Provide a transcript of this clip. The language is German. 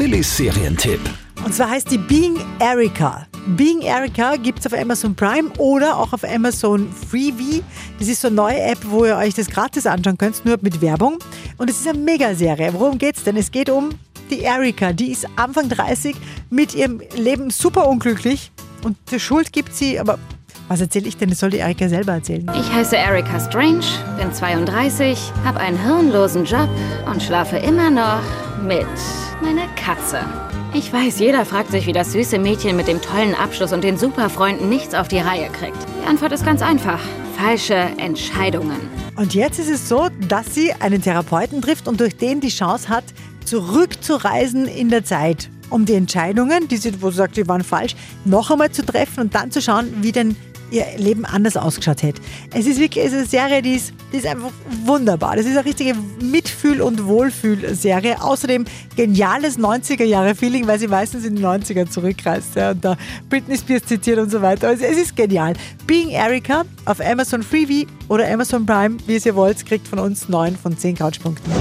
Silly Serientipp. Und zwar heißt die Being Erica. Being Erica gibt es auf Amazon Prime oder auch auf Amazon Freebie. Das ist so eine neue App, wo ihr euch das gratis anschauen könnt, nur mit Werbung. Und es ist eine Megaserie. Worum geht's denn? Es geht um die Erika. Die ist Anfang 30 mit ihrem Leben super unglücklich. Und die Schuld gibt sie, aber was erzähle ich denn? Das soll die Erika selber erzählen. Ich heiße Erika Strange, bin 32, habe einen hirnlosen Job und schlafe immer noch mit meiner Katze. Ich weiß, jeder fragt sich, wie das süße Mädchen mit dem tollen Abschluss und den Superfreunden nichts auf die Reihe kriegt. Die Antwort ist ganz einfach. Falsche Entscheidungen. Und jetzt ist es so, dass sie einen Therapeuten trifft und durch den die Chance hat, zurückzureisen in der Zeit. Um die Entscheidungen, die sie, wo sie sagt, die waren falsch, noch einmal zu treffen und dann zu schauen, wie denn ihr Leben anders ausgeschaut hätte. Es ist wirklich es ist eine Serie, die ist, die ist einfach wunderbar. Das ist eine richtige Mitfühl- und Wohlfühl-Serie. Außerdem geniales 90er-Jahre-Feeling, weil sie meistens in die 90er zurückreist ja, und da Britney Spears zitiert und so weiter. Also es ist genial. Being Erica auf Amazon Freebie oder Amazon Prime, wie es ihr wollt, kriegt von uns 9 von 10 Couchpunkten.